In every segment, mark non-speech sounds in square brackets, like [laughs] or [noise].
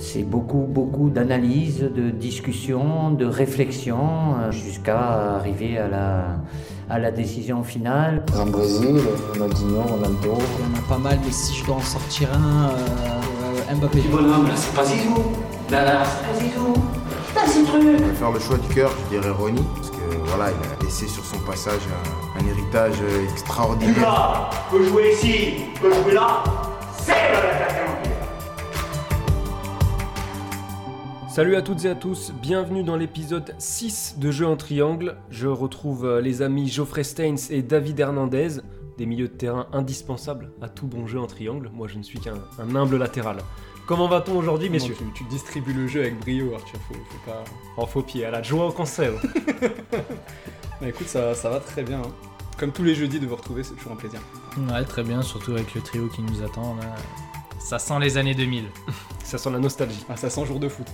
C'est beaucoup, beaucoup d'analyse, de discussion, de réflexion, euh, jusqu'à arriver à la, à la décision finale. En Brésil, Ronaldinho, Ronaldo. Il y en a pas mal, mais si je dois en sortir un, euh, Mbappé. Du bonhomme, là, c'est pas Zizou. Là, là, c'est pas Zizou. C'est pas ces trucs. Je vais faire le choix du cœur, je dirais Ronnie, parce que voilà, il a laissé sur son passage un, un héritage extraordinaire. Là, peut jouer ici, peut jouer là, c'est. Salut à toutes et à tous, bienvenue dans l'épisode 6 de Jeux en triangle. Je retrouve euh, les amis Geoffrey Steins et David Hernandez, des milieux de terrain indispensables à tout bon jeu en triangle. Moi je ne suis qu'un un humble latéral. Comment va-t-on aujourd'hui messieurs tu, tu distribues le jeu avec brio, Arthur. Faut, faut pas. En faux pied, à la joie au conseil. [laughs] Bah écoute, ça, ça va très bien. hein. Comme tous les jeudis de vous retrouver, c'est toujours un plaisir. Ouais, très bien, surtout avec le trio qui nous attend là. Ça sent les années 2000. Ça sent la nostalgie. Ah, ça sent jour de foot.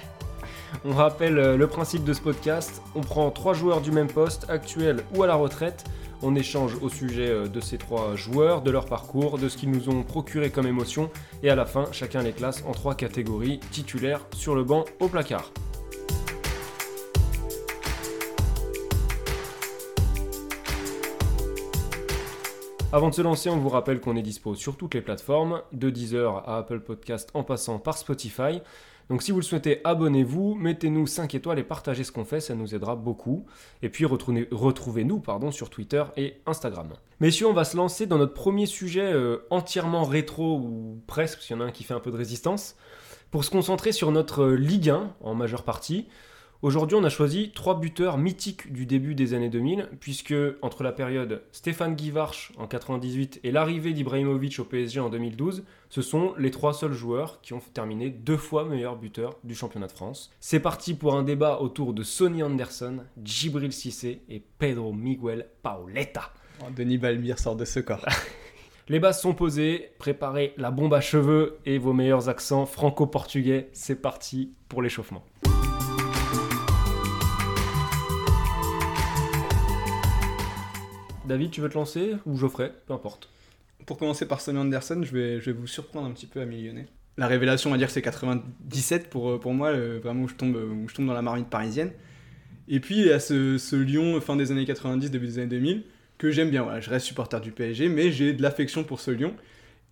[laughs] On rappelle euh, le principe de ce podcast. On prend trois joueurs du même poste, actuel ou à la retraite. On échange au sujet euh, de ces trois joueurs, de leur parcours, de ce qu'ils nous ont procuré comme émotion. Et à la fin, chacun les classe en trois catégories titulaires, sur le banc, au placard. Avant de se lancer, on vous rappelle qu'on est dispo sur toutes les plateformes, de Deezer à Apple Podcast en passant par Spotify. Donc si vous le souhaitez, abonnez-vous, mettez-nous 5 étoiles et partagez ce qu'on fait, ça nous aidera beaucoup. Et puis retrouvez- retrouvez-nous pardon, sur Twitter et Instagram. Messieurs, on va se lancer dans notre premier sujet euh, entièrement rétro, ou presque, parce qu'il y en a un qui fait un peu de résistance, pour se concentrer sur notre euh, Ligue 1 en majeure partie. Aujourd'hui, on a choisi trois buteurs mythiques du début des années 2000, puisque entre la période Stéphane Guivarch en 98 et l'arrivée d'Ibrahimovic au PSG en 2012, ce sont les trois seuls joueurs qui ont terminé deux fois meilleurs buteurs du championnat de France. C'est parti pour un débat autour de Sonny Anderson, Djibril Cissé et Pedro Miguel Paoletta. Oh, Denis Balbir sort de ce corps. [laughs] Les bases sont posées, préparez la bombe à cheveux et vos meilleurs accents franco-portugais. C'est parti pour l'échauffement. David, tu veux te lancer ou Geoffrey Peu importe. Pour commencer par Sonny Anderson, je vais, je vous surprendre un petit peu à millionner. La révélation, on va dire, c'est 97 pour, euh, pour moi, euh, vraiment où je, tombe, dans la marmite parisienne. Et puis, a ce, ce Lyon, fin des années 90, début des années 2000, que j'aime bien. Je reste supporter du PSG, mais j'ai de l'affection pour ce Lyon.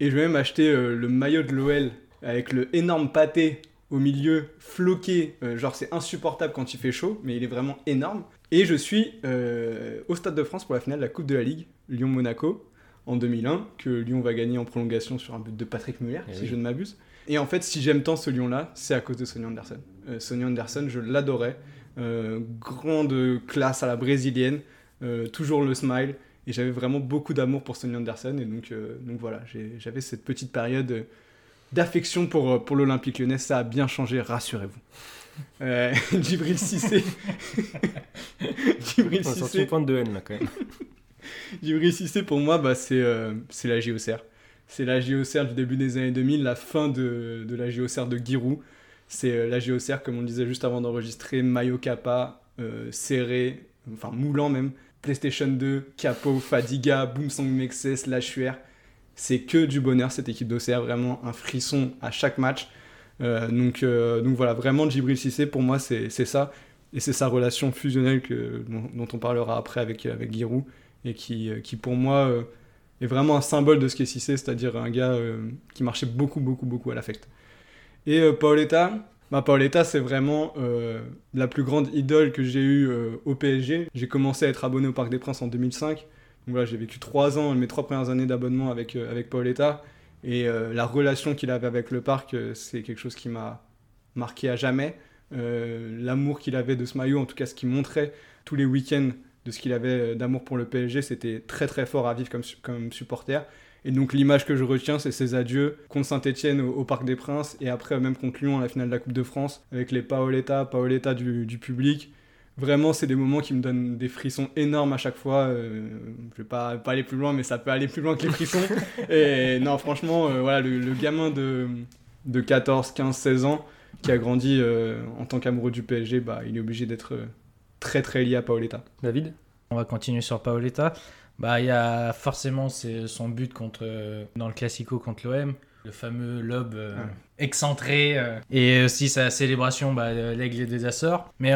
Et je vais même acheter euh, le maillot de l'OL avec le énorme pâté au milieu, floqué. euh, genre, c'est insupportable quand il fait chaud, mais il est vraiment énorme. Et je suis euh, au Stade de France pour la finale de la Coupe de la Ligue, Lyon-Monaco, en 2001, que Lyon va gagner en prolongation sur un but de Patrick Muller, Eh si je ne m'abuse. Et en fait, si j'aime tant ce Lyon-là, c'est à cause de Sonny Anderson. Euh, Sonny Anderson, je l'adorais. Grande classe à la brésilienne, toujours le smile. Et j'avais vraiment beaucoup d'amour pour Sonny Anderson. Et donc, donc voilà, j'avais cette petite période d'affection pour, euh, pour l'Olympique lyonnais. Ça a bien changé, rassurez-vous. Euh, [laughs] Djibril Cissé. [laughs] Djibril On sorti Cissé. une de haine là quand même. [laughs] Djibril Cissé, pour moi, bah, c'est euh, c'est la JOCR. C'est la JOCR du début des années 2000, la fin de, de la JOCR de Giroud. C'est euh, la JOCR, comme on le disait juste avant d'enregistrer, maillot euh, serré, enfin moulant même, PlayStation 2, Capo, Fadiga, Boomsong Mexes, Lachuer. C'est que du bonheur cette équipe d'OCR, vraiment un frisson à chaque match. Euh, donc, euh, donc voilà, vraiment Djibril Cissé, pour moi, c'est ça. Et c'est sa relation fusionnelle dont, on parlera après avec, avec Giroud et qui, euh, pour moi est vraiment un symbole de ce qu'est Cissé, c'est-à-dire un gars qui marchait beaucoup, beaucoup, beaucoup à l'affect. Et Paoletta, bah, Paoletta, c'est vraiment la plus grande idole que j'ai eue au PSG. J'ai commencé à être abonné au Parc des Princes en 2005. Donc voilà, j'ai vécu trois ans, mes trois premières années d'abonnement avec, euh, avec Paoletta. Et euh, la relation qu'il avait avec le parc, euh, c'est quelque chose qui m'a marqué à jamais. L'amour qu'il avait de ce maillot, en tout cas ce qu'il montrait tous les week-ends de ce qu'il avait d'amour pour le PSG, c'était très très fort à vivre comme, comme supporter. Et donc l'image que je retiens, c'est ses adieux contre Saint-Etienne au, Parc des Princes et après même contre Lyon à la finale de la Coupe de France avec les Paoletta, Paoletta du public. Vraiment, c'est des moments qui me donnent des frissons énormes à chaque fois. Euh, je vais pas, pas aller plus loin, mais ça peut aller plus loin que les frissons. [laughs] et non, franchement, euh, voilà, le, le gamin de, de 14, 15, 16 ans qui a grandi euh, en tant qu'amoureux du PSG, bah, il est obligé d'être euh, très très lié à Paoletta. David? On va continuer sur Paoletta. Bah, il y a forcément c'est son but contre, dans le Classico contre l'OM, le fameux lob euh, excentré, euh, et aussi sa célébration, bah, euh, l'aigle des Açores. Mais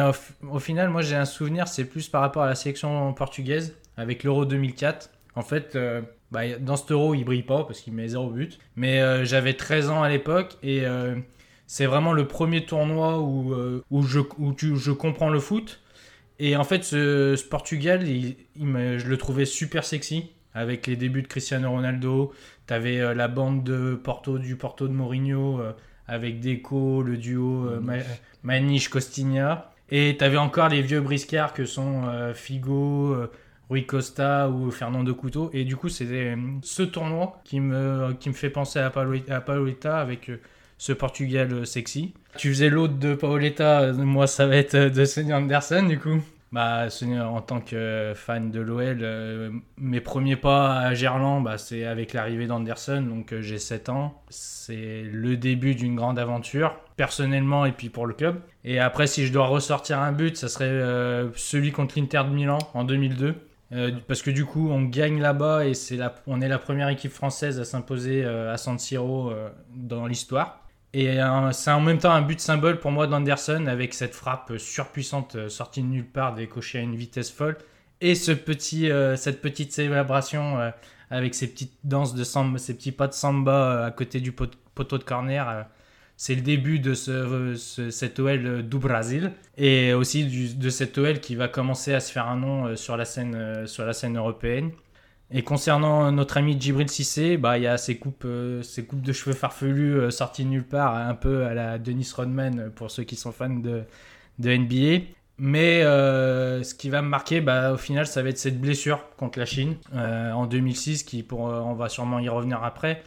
au, final, moi j'ai un souvenir, c'est plus par rapport à la sélection portugaise avec l'Euro 2004. En fait, euh, bah, dans cet Euro, il brille pas parce qu'il met zéro but. Mais j'avais 13 ans à l'époque et c'est vraiment le premier tournoi où, où, je, où tu- je comprends le foot. Et en fait, ce, ce Portugal, il- il me- je le trouvais super sexy avec les débuts de Cristiano Ronaldo. T'avais euh, la bande de Porto, du Porto de Mourinho euh, avec Deco, le duo euh, Ma- Maniche Costinha. Et t'avais encore les vieux briscards que sont euh, Figo, euh, Rui Costa ou Fernando Couto. Et du coup, c'est euh, ce tournoi qui me, qui me fait penser à, Paoletta avec ce Portugal sexy. Tu faisais l'autre de Paoletta, moi ça va être de Sonny Anderson du coup. Bah, en tant que fan de l'OL, euh, mes premiers pas à Gerland, bah, c'est avec l'arrivée d'Anderson, donc euh, j'ai 7 ans. C'est le début d'une grande aventure, personnellement et puis pour le club. Et après, si je dois ressortir un but, ça serait euh, celui contre l'Inter de Milan en 2002. Euh, parce que du coup, on gagne là-bas et c'est on est la première équipe française à s'imposer à San Siro dans l'histoire. Et euh, c'est en même temps un but symbole pour moi d'Anderson avec cette frappe surpuissante euh, sortie de nulle part, décochée à une vitesse folle. Et ce petit, euh, cette petite célébration avec ses petites danses de samba, ses petits pas de samba à côté du pot- poteau de corner. c'est le début de ce, ce- cet OL du Brésil et aussi de cet OL qui va commencer à se faire un nom sur la scène, sur la scène européenne. Et concernant notre ami Djibril Cissé, bah, il y a ces coupes, euh, ces coupes de cheveux farfelus euh, sorties nulle part, un peu à la Dennis Rodman euh, pour ceux qui sont fans de, de NBA. Mais euh, ce qui va me marquer, bah, au final, ça va être cette blessure contre la Chine euh, en 2006, qui pour, euh, on va sûrement y revenir après.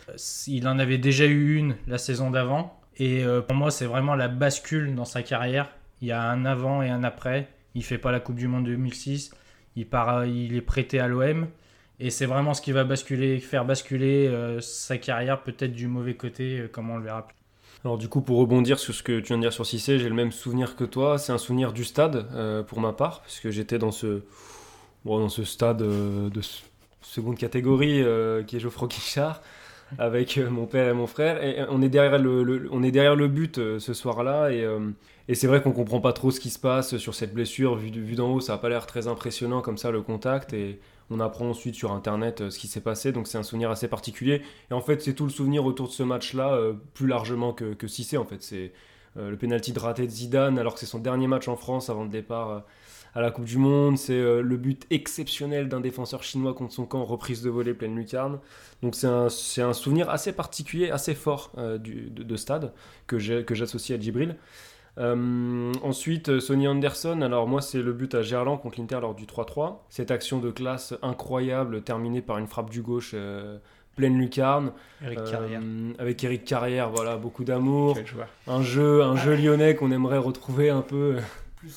Il en avait déjà eu une la saison d'avant. Et euh, pour moi, c'est vraiment la bascule dans sa carrière. Il y a un avant et un après. Il fait pas la Coupe du Monde 2006. Il, part, il est prêté à l'OM. Et c'est vraiment ce qui va basculer, faire basculer euh, sa carrière peut-être du mauvais côté, euh, comme on le verra plus. Alors du coup, pour rebondir sur ce que tu viens de dire sur Cissé, j'ai le même souvenir que toi. C'est un souvenir du stade euh, pour ma part, puisque j'étais dans ce, bon, dans ce stade de seconde catégorie qui est Geoffroy Guichard, [laughs] avec mon père et mon frère. Et on est derrière le, le- on est derrière le but ce soir-là. Et, et c'est vrai qu'on comprend pas trop ce qui se passe sur cette blessure. Vu, vu d'en haut, ça a pas l'air très impressionnant comme ça le contact. Et on apprend ensuite sur internet euh, ce qui s'est passé. Donc c'est un souvenir assez particulier. Et en fait, c'est tout le souvenir autour de ce match-là, euh, plus largement que, que Cissé. En fait, c'est euh, le penalty de raté de Zidane, alors que c'est son dernier match en France avant le départ à la Coupe du Monde. C'est le but exceptionnel d'un défenseur chinois contre son camp, reprise de volée pleine lucarne. Donc c'est un, un souvenir assez particulier, assez fort du, de, de stade que j'associe à Djibril. Euh, ensuite, euh, Sonny Anderson, alors moi c'est le but à Gerland contre l'Inter lors du 3-3. Cette action de classe incroyable terminée par une frappe du gauche euh, pleine lucarne. Eric Euh, Carrière. avec Eric Carrière, voilà, beaucoup d'amour. Un jeu, un jeu lyonnais qu'on aimerait retrouver un peu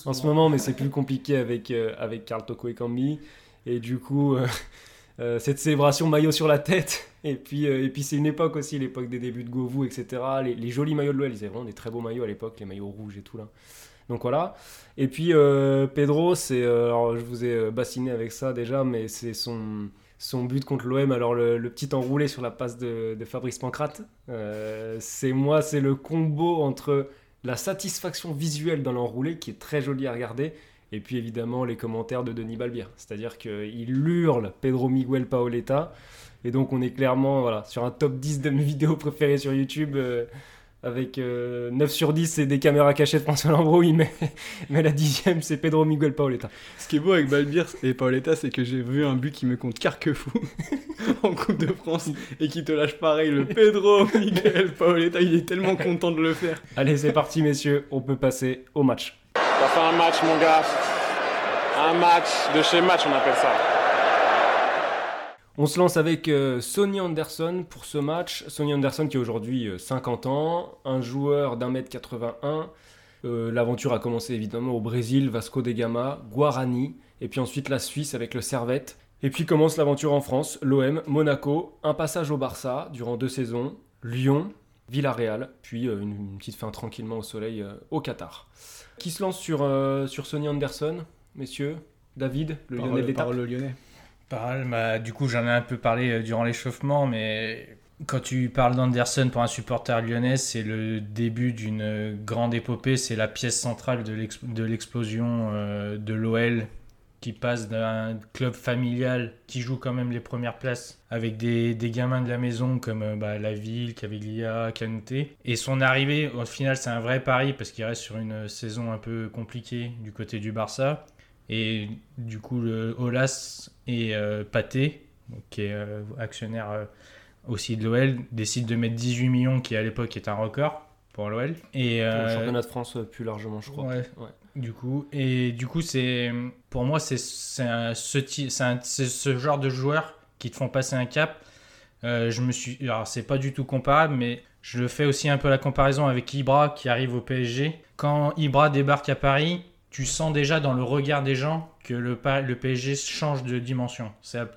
en ce moment, mais c'est plus compliqué avec, euh, avec Carl Toko Ekambi. Et du coup, euh, cette célébration maillot sur la tête. [laughs] Et puis, euh, et puis c'est une époque aussi, l'époque des débuts de Govou, etc. Les, jolis maillots de l'OL, ils avaient vraiment des très beaux maillots à l'époque, les maillots rouges et tout là. Donc voilà. Et puis euh, Pedro, c'est, alors je vous ai bassiné avec ça déjà, mais c'est son, son but contre l'OM. Alors le, petit enroulé sur la passe de, Fabrice Pancrate, c'est moi, c'est le combo entre la satisfaction visuelle dans l'enroulé qui est très joli à regarder. Et puis évidemment les commentaires de Denis Balbir. C'est-à-dire qu'il hurle Pedro Miguel Paoletta. Et donc on est clairement voilà, sur un top 10 de mes [laughs] vidéos préférées sur YouTube. euh, avec euh, 9 sur 10, c'est des caméras cachées de François Lambrouille, mais, [laughs] mais la dixième, c'est Pedro Miguel Paoletta. Ce qui est beau avec Balbir et Paoletta, c'est que j'ai vu un but qui me compte carquefou [laughs] en Coupe de France et qui te lâche pareil. Le Pedro Miguel Paoletta, il est tellement content de le faire. Allez, c'est parti, messieurs, on peut passer au match. T'as fait un match, mon gars. Un match de chez match, on appelle ça. On se lance avec euh, Sonny Anderson pour ce match. Sonny Anderson qui a aujourd'hui euh, 50 ans, un joueur d'un mètre 81. Euh, L'aventure a commencé évidemment au Brésil, Vasco da Gama, Guarani, et puis ensuite la Suisse avec le Servette. Et puis commence l'aventure en France, l'OM, Monaco, un passage au Barça durant deux saisons, Lyon, Villarreal, puis euh, une, une petite fin tranquillement au soleil euh, au Qatar. Qui se lance sur, euh, sur Sonny Anderson, messieurs? David, le Lyonnais de l'étape Parole au Lyonnais. Bah, du coup, j'en ai un peu parlé euh, durant l'échauffement, mais quand tu parles d'Anderson pour un supporter lyonnais, c'est le début d'une grande épopée. C'est la pièce centrale de l'ex- de l'explosion euh, de l'OL qui passe d'un club familial qui joue quand même les premières places avec des, des gamins de la maison comme euh, bah, La Ville, Caviglia, Canouté. Et son arrivée, au final, c'est un vrai pari parce qu'il reste sur une saison un peu compliquée du côté du Barça. Et du coup, le Olas et euh, Pathé, qui est euh, actionnaire euh, aussi de l'OL, décident de mettre 18 millions, qui à l'époque est un record pour l'OL. Et Pour le championnat de France, plus largement, je crois. Ouais. Ouais. Du coup, et du coup, c'est pour moi, c'est ce, ce genre de joueurs qui te font passer un cap. Euh, je me suis, alors c'est pas du tout comparable, mais je fais aussi un peu la comparaison avec Ibra qui arrive au PSG. Quand Ibra débarque à Paris, tu sens déjà dans le regard des gens que le, le PSG change de dimension.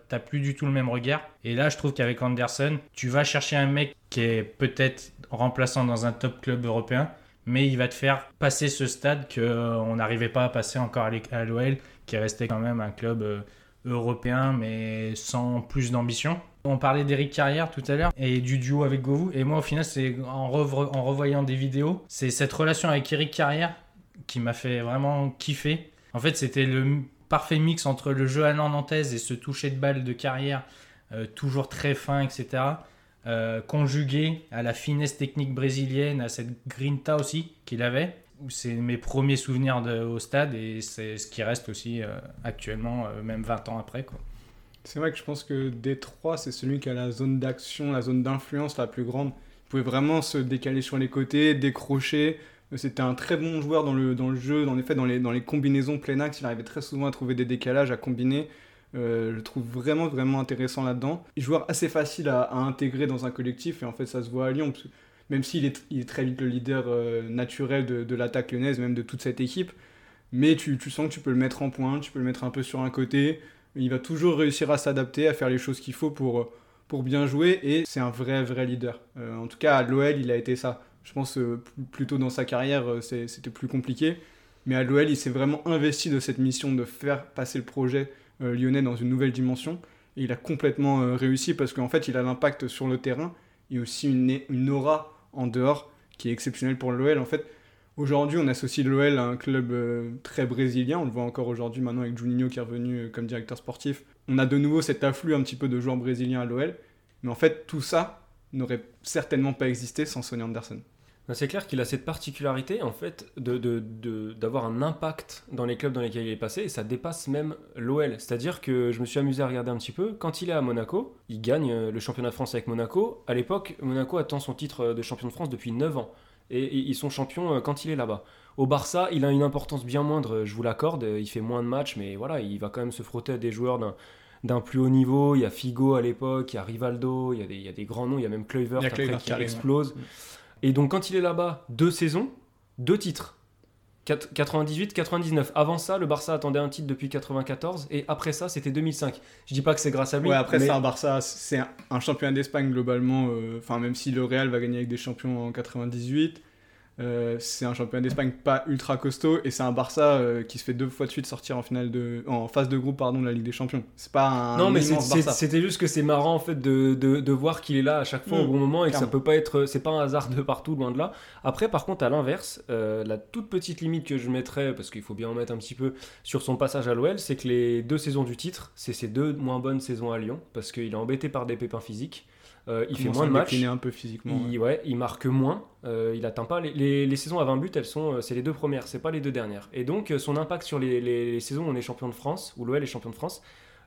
T'as plus du tout le même regard. Et là, je trouve qu'avec Anderson, tu vas chercher un mec qui est peut-être remplaçant dans un top club européen, mais il va te faire passer ce stade qu'on n'arrivait pas à passer encore à l'OL, qui restait quand même un club euh, européen, mais sans plus d'ambition. On parlait d'Eric Carrière tout à l'heure et du duo avec Govou. Et moi, au final, c'est en, revoyant des vidéos, c'est cette relation avec Eric Carrière qui m'a fait vraiment kiffer. En fait, c'était le parfait mix entre le jeu à nantaise et ce toucher de balle de carrière, euh, toujours très fin, etc. euh, conjugué à la finesse technique brésilienne, à cette grinta aussi qu'il avait. C'est mes premiers souvenirs de- au stade et c'est ce qui reste aussi euh, actuellement, euh, même 20 ans après. C'est vrai que je pense que Détroit, c'est celui qui a la zone d'action, la zone d'influence la plus grande. Il pouvait vraiment se décaler sur les côtés, décrocher. C'était un très bon joueur dans le, jeu, dans les, faits, dans, les, dans les combinaisons plein axe. Il arrivait très souvent à trouver des décalages, à combiner. Euh, je le trouve vraiment, vraiment intéressant là-dedans. Joueur assez facile à, intégrer dans un collectif et en fait, ça se voit à Lyon. que même s'il est, très vite le leader euh, naturel de, l'attaque lyonnaise, même de toute cette équipe. Mais tu, sens que tu peux le mettre en pointe, tu peux le mettre un peu sur un côté. Il va toujours réussir à s'adapter, à faire les choses qu'il faut pour, bien jouer. Et c'est un vrai, vrai leader. Euh, en tout cas, à l'OL, il a été ça. Je pense p- plutôt dans sa carrière, c'était plus compliqué. Mais à l'OL, il s'est vraiment investi de cette mission de faire passer le projet lyonnais dans une nouvelle dimension. Et il a complètement euh, réussi parce qu'en fait, il a l'impact sur le terrain et aussi une, aura en dehors qui est exceptionnelle pour l'OL. En fait, aujourd'hui, on associe l'OL à un club euh, très brésilien. On le voit encore aujourd'hui maintenant avec Juninho qui est revenu euh, comme directeur sportif. On a de nouveau cet afflux un petit peu de joueurs brésiliens à l'OL. Mais en fait, tout ça n'aurait certainement pas existé sans Sonny Anderson. Ben, C'est clair qu'il a cette particularité en fait de, de- de- d'avoir un impact dans les clubs dans lesquels il est passé et ça dépasse même l'OL. C'est-à-dire que je me suis amusé à regarder un petit peu. Quand il est à Monaco, il gagne euh, le championnat de France avec Monaco. À l'époque, Monaco attend son titre euh, de champion de France depuis 9 ans et, et ils sont champions euh, quand il est là-bas. Au Barça, il a une importance bien moindre, je vous l'accorde. Il fait moins de matchs, mais voilà, il va quand même se frotter à des joueurs d'un d'un plus haut niveau. Il y a Figo à l'époque, il y a Rivaldo, il y a des, il y a des grands noms, il y a même Kluivert après qui explose. Et donc quand il est là-bas, deux saisons, deux titres. 98-99. Avant ça, le Barça attendait un titre depuis 94 et après ça, c'était 2005. Je dis pas que c'est grâce à lui. Ouais, après, mais- un Barça, c'est un, un championnat d'Espagne globalement. euh, Enfin, même si le Real va gagner avec des champions en 98, euh, c'est un championnat d'Espagne pas ultra costaud et c'est un Barça euh, qui se fait deux fois de suite sortir en finale de, en phase de groupe pardon de la Ligue des Champions. C'est pas un Non, mais c'était juste que c'est marrant en fait de, de, de voir qu'il est là à chaque fois Mm, au bon moment et que ça peut pas être. C'est pas un hasard de partout, loin de là. Après, par contre, à l'inverse, euh, la toute petite limite que je mettrais, parce qu'il faut bien en mettre un petit peu sur son passage à l'OL, c'est que les deux saisons du titre, c'est ses deux moins bonnes saisons à Lyon, parce qu'il est embêté par des pépins physiques. Euh, il fait moins de matchs. décliner un peu physiquement. ouais. Il, ouais, il marque moins, euh, il atteint pas les, les- les saisons à 20 buts, elles sont, euh, c'est les deux premières, c'est pas les deux dernières. Et donc son impact sur les, les- les saisons où on est champion de France, où l'OL est champion de France,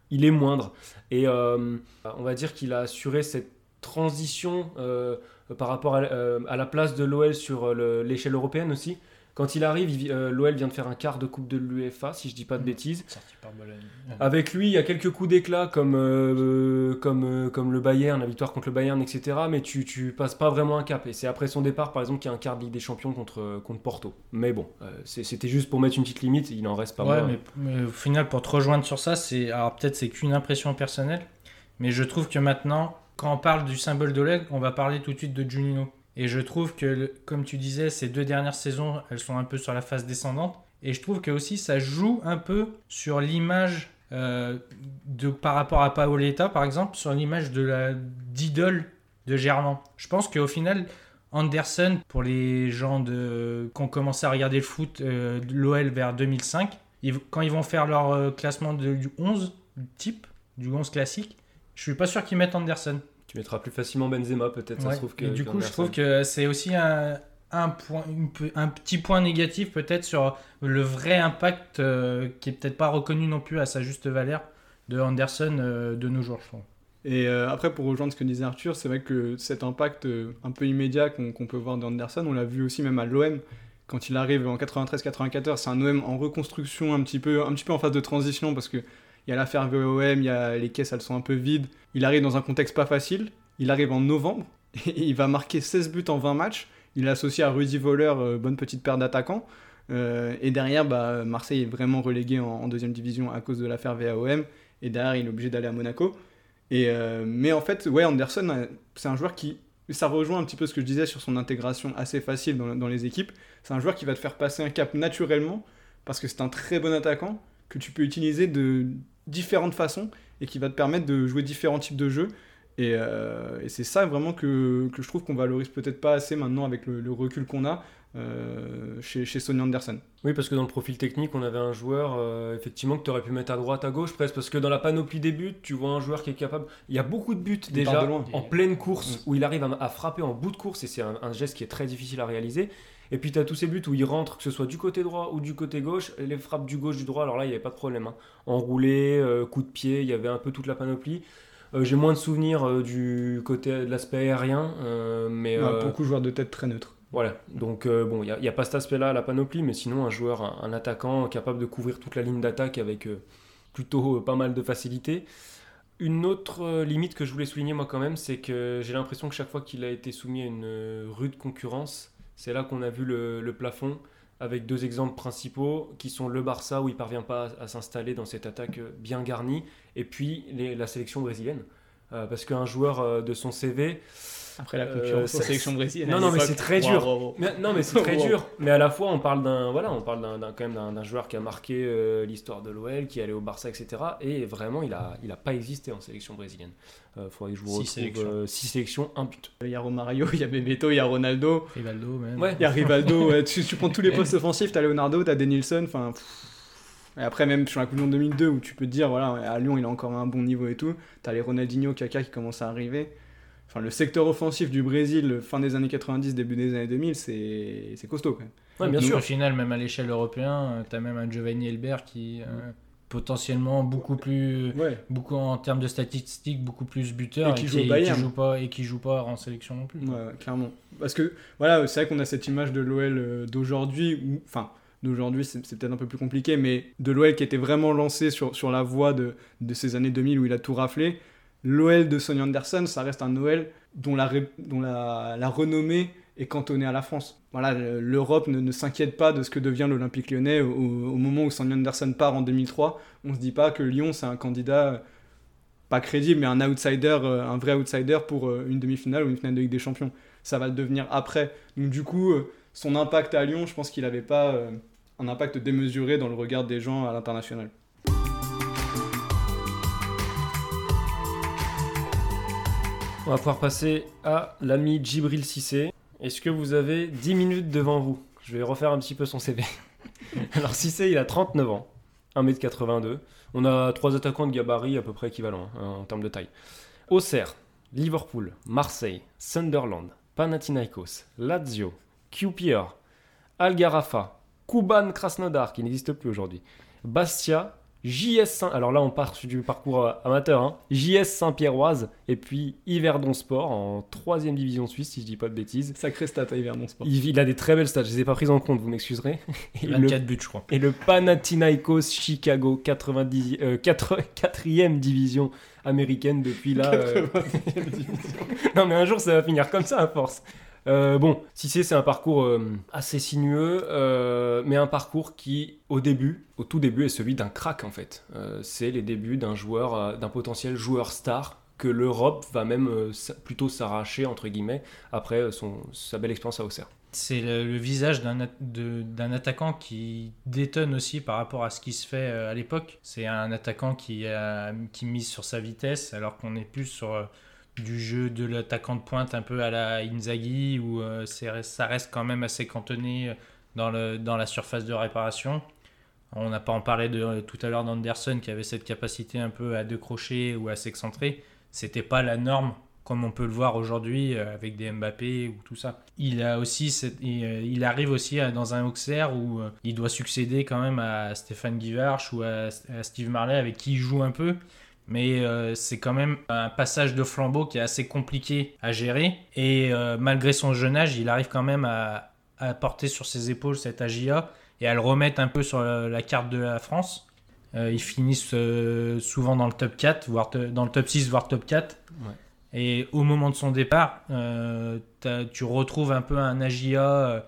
il est moindre. Et euh, on va dire qu'il a assuré cette transition par rapport à, à la place de l'OL sur le- l'échelle européenne aussi. Quand il arrive, il- euh, l'OL vient de faire un quart de Coupe de l'UEFA, si je dis pas de bêtises. Sorti par Bologne. Avec lui, il y a quelques coups d'éclat comme, euh, comme, euh, comme le Bayern, la victoire contre le Bayern, etc. Mais tu, tu passes pas vraiment un cap. Et c'est après son départ, par exemple, qu'il y a un quart de Ligue des Champions contre, contre Porto. Mais bon, euh, c'est- c'était juste pour mettre une petite limite, il en reste pas Ouais, moins. mais, mais au final, pour te rejoindre sur ça, c'est alors peut-être c'est qu'une impression personnelle, mais je trouve que maintenant, quand on parle du symbole d'Oleg, on va parler tout de suite de Juninho. Et je trouve que, comme tu disais, ces deux dernières saisons, elles sont un peu sur la phase descendante. Et je trouve que aussi ça joue un peu sur l'image euh, par rapport à Paoletta, par exemple, sur l'image de la d'idole de Germain. Je pense qu'au final, Anderson, pour les gens de, qui ont commencé à regarder le foot, euh, l'OL vers 2005, ils- quand ils vont faire leur euh, classement du 11 du type, du 11 classique, je suis pas sûr qu'ils mettent Anderson. Tu mettras plus facilement Benzema peut-être, ça Ouais. se trouve que. Et du coup, je trouve que c'est aussi un, un, point, une pe- un petit point négatif peut-être sur le vrai impact euh, qui est peut-être pas reconnu non plus à sa juste valeur de Anderson euh, de nos jours, je trouve. Et euh, après, pour rejoindre ce que disait Arthur, c'est vrai que cet impact euh, un peu immédiat qu'on peut voir d'Anderson, on l'a vu aussi même à l'OM. Quand il arrive en 93-94, c'est un OM en reconstruction, un petit, peu, un petit peu en phase de transition, parce qu'il y a l'affaire VOM, il y a, les caisses, elles sont un peu vides. Il arrive dans un contexte pas facile. Il arrive en novembre, [laughs] et il va marquer 16 buts en 20 matchs. Il est associé à Rudy Voller, euh, bonne petite paire d'attaquants. Euh, et derrière, bah, Marseille est vraiment relégué en, deuxième division à cause de l'affaire VAOM. Et derrière, il est obligé d'aller à Monaco. Et, euh, mais en fait, ouais, Anderson, c'est un joueur qui. Ça rejoint un petit peu ce que je disais sur son intégration assez facile dans les équipes. C'est un joueur qui va te faire passer un cap naturellement parce que c'est un très bon attaquant que tu peux utiliser de différentes façons et qui va te permettre de jouer différents types de jeux. Et, euh, et c'est ça vraiment que, que je trouve qu'on valorise peut-être pas assez maintenant avec le, le recul qu'on a euh, chez, chez Sonny Anderson. Oui, parce que dans le profil technique, on avait un joueur, euh, effectivement, que tu aurais pu mettre à droite, à gauche, presque. Parce que dans la panoplie des buts, tu vois un joueur qui est capable. Il y a beaucoup de buts Il déjà part de loin. en pleine course, où il arrive à, à frapper en bout de course, et c'est un, un geste qui est très difficile à réaliser. Et puis tu as tous ces buts où il rentre, que ce soit du côté droit ou du côté gauche, les frappes du gauche, du droit, alors là, il n'y avait pas de problème. hein. Enroulé, euh, coup de pied, il y avait un peu toute la panoplie. Euh, J'ai moins de souvenirs euh, du côté de l'aspect aérien, mais. Ouais, Beaucoup de joueurs de tête très neutres. voilà, donc bon, il n'y a, pas cet aspect-là à la panoplie, mais sinon un joueur, un, un attaquant capable de couvrir toute la ligne d'attaque avec plutôt pas mal de facilité. Une autre limite que je voulais souligner moi quand même, c'est que j'ai l'impression que chaque fois qu'il a été soumis à une rude concurrence, c'est là qu'on a vu le, plafond, avec deux exemples principaux qui sont le Barça où il parvient pas à, s'installer dans cette attaque euh, bien garnie, et puis la sélection brésilienne. Euh, parce qu'un joueur euh, de son CV, Après la Euh, concurrence en sélection brésilienne. Non, non, mais c'est très dur. mais- non, mais c'est très Wow. dur. Mais à la fois, on parle d'un, voilà, on parle d'un, d'un- quand même d'un, d'un joueur qui a marqué euh, l'histoire de l'OL, qui est allé au Barça, etc. Et vraiment, il a, il a pas existé en sélection brésilienne. Euh, faudrait que je vous Six retrouve sélections. euh, six sélections, un but. Il y a Romario, [laughs] il y a Bebeto, il y a Ronaldo, Rivaldo, même. Ouais. il y a Rivaldo. [laughs] ouais, tu, tu prends tous les postes offensifs, t'as Leonardo, t'as Denilson. Enfin. Et après, même sur la Coupe du Monde 2002, où tu peux te dire, voilà, à Lyon, il a encore un bon niveau et tout. T'as les Ronaldinho, Kaka qui commencent à arriver. Enfin, le secteur offensif du Brésil, fin des années 90, début des années 2000, c'est c'est costaud quand même. Ouais, bien Donc, sûr. Au final, même à l'échelle européenne, tu as même un Giovanni Elbert qui euh, potentiellement beaucoup plus, Ouais. beaucoup en termes de statistiques, beaucoup plus buteur Et qui joue Bayern. joue pas et qui joue pas en sélection non plus. Ouais, clairement. Parce que, voilà, c'est vrai qu'on a cette image de l'OL euh, d'aujourd'hui, où- enfin, d'aujourd'hui, c'est c'est peut-être un peu plus compliqué, mais de l'OL qui était vraiment lancé sur, sur la voie de, de ces années 2000 où il a tout raflé. L'OL de Sonny Anderson, ça reste un OL dont la, renommée est cantonnée à la France. Voilà, le- l'Europe ne, ne s'inquiète pas de ce que devient l'Olympique lyonnais au, moment où Sonny Anderson part en 2003. On se dit pas que Lyon, c'est un candidat euh, pas crédible, mais un outsider, euh, un vrai outsider pour euh, une demi-finale ou une finale de Ligue des Champions. Ça va le devenir après. Donc du coup, son impact à Lyon, je pense qu'il n'avait pas un impact démesuré dans le regard des gens à l'international. On va pouvoir passer à l'ami Djibril Cissé. Est-ce que vous avez 10 minutes devant vous? Je vais refaire un petit peu son CV. [laughs] Alors Cissé, il a 39 ans, 1m82. On a trois attaquants de gabarit à peu près équivalents hein, en termes de taille. Auxerre, Liverpool, Marseille, Sunderland, Panathinaikos, Lazio, QPR, Algarafa, Kuban Krasnodar, qui n'existe plus aujourd'hui, Bastia, JS Saint... Alors là, on part du parcours euh, amateur. Hein. JS Saint-Pierroise, et puis Yverdon Sport, en 3 division suisse, si je dis pas de bêtises. Sacré stat à Yverdon Sport. Il, il a des très belles stats, je les ai pas prises en compte, vous m'excuserez. [laughs] Et le, 24 buts, je crois. et le Panathinaikos Chicago, 90, euh, 4e [laughs] division américaine depuis là. euh, [laughs] non mais un jour ça va finir comme ça à force. Euh, bon, Cissé c'est un parcours euh, assez sinueux, euh, mais un parcours qui au début, au tout début, est celui d'un crack en fait. C'est les débuts d'un joueur, d'un potentiel joueur star que l'Europe va même plutôt s'arracher, entre guillemets, après son, sa belle expérience à Auxerre. C'est le, visage d'un attaquant qui détonne aussi par rapport à ce qui se fait à l'époque. C'est un attaquant qui, qui mise sur sa vitesse, alors qu'on est plus sur du jeu de l'attaquant de pointe un peu à la Inzaghi, où euh, ça reste quand même assez cantonné dans, le, dans la surface de réparation. On n'a pas en parlé de, tout à l'heure d'Anderson qui avait cette capacité un peu à décrocher ou à s'excentrer. C'était pas la norme comme on peut le voir aujourd'hui euh, avec des Mbappé ou tout ça. Il a aussi il, euh, arrive aussi dans un Auxerre où euh, il doit succéder quand même à Stéphane Guivarch ou à Steve Marley avec qui il joue un peu. Mais euh, c'est quand même un passage de flambeau qui est assez compliqué à gérer. Et euh, malgré son jeune âge, il arrive quand même à, à porter sur ses épaules cette AGA et à le remettre un peu sur la, la carte de la France. Euh, ils finissent euh, souvent dans le top 4, voire te- dans le top 6, voire top 4. Ouais. Et au moment de son départ, euh, tu retrouves un peu un euh,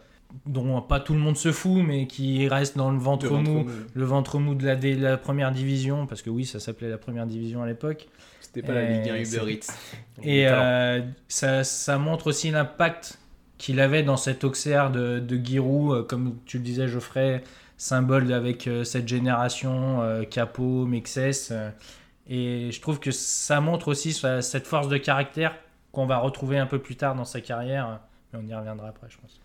dont pas tout le monde se fout, mais qui reste dans le ventre, mou, mou. le ventre mou de la, de la première division, parce que oui, ça s'appelait la première division à l'époque. C'était pas la Ligue 1 Euh, Uber Eats. Et euh, ça, ça montre aussi l'impact qu'il avait dans cet Auxerre de, de Giroud, euh, comme tu le disais Geoffrey, symbole avec euh, cette génération, euh, Capo, Mexès. euh, et je trouve que ça montre aussi cette force de caractère qu'on va retrouver un peu plus tard dans sa carrière. Mais on y reviendra après, je pense.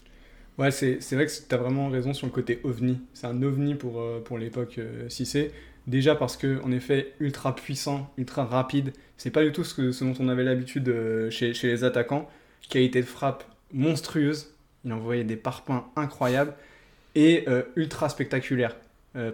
Ouais, c'est vrai que tu as vraiment raison sur le côté ovni. C'est un ovni pour, euh, pour l'époque euh, Cissé. Déjà parce que en effet, ultra puissant, ultra rapide. C'est pas du tout ce, que, ce dont on avait l'habitude euh, chez, chez les attaquants. Qualité de frappe monstrueuse. Il envoyait des parpaings incroyables. Et euh, ultra spectaculaire.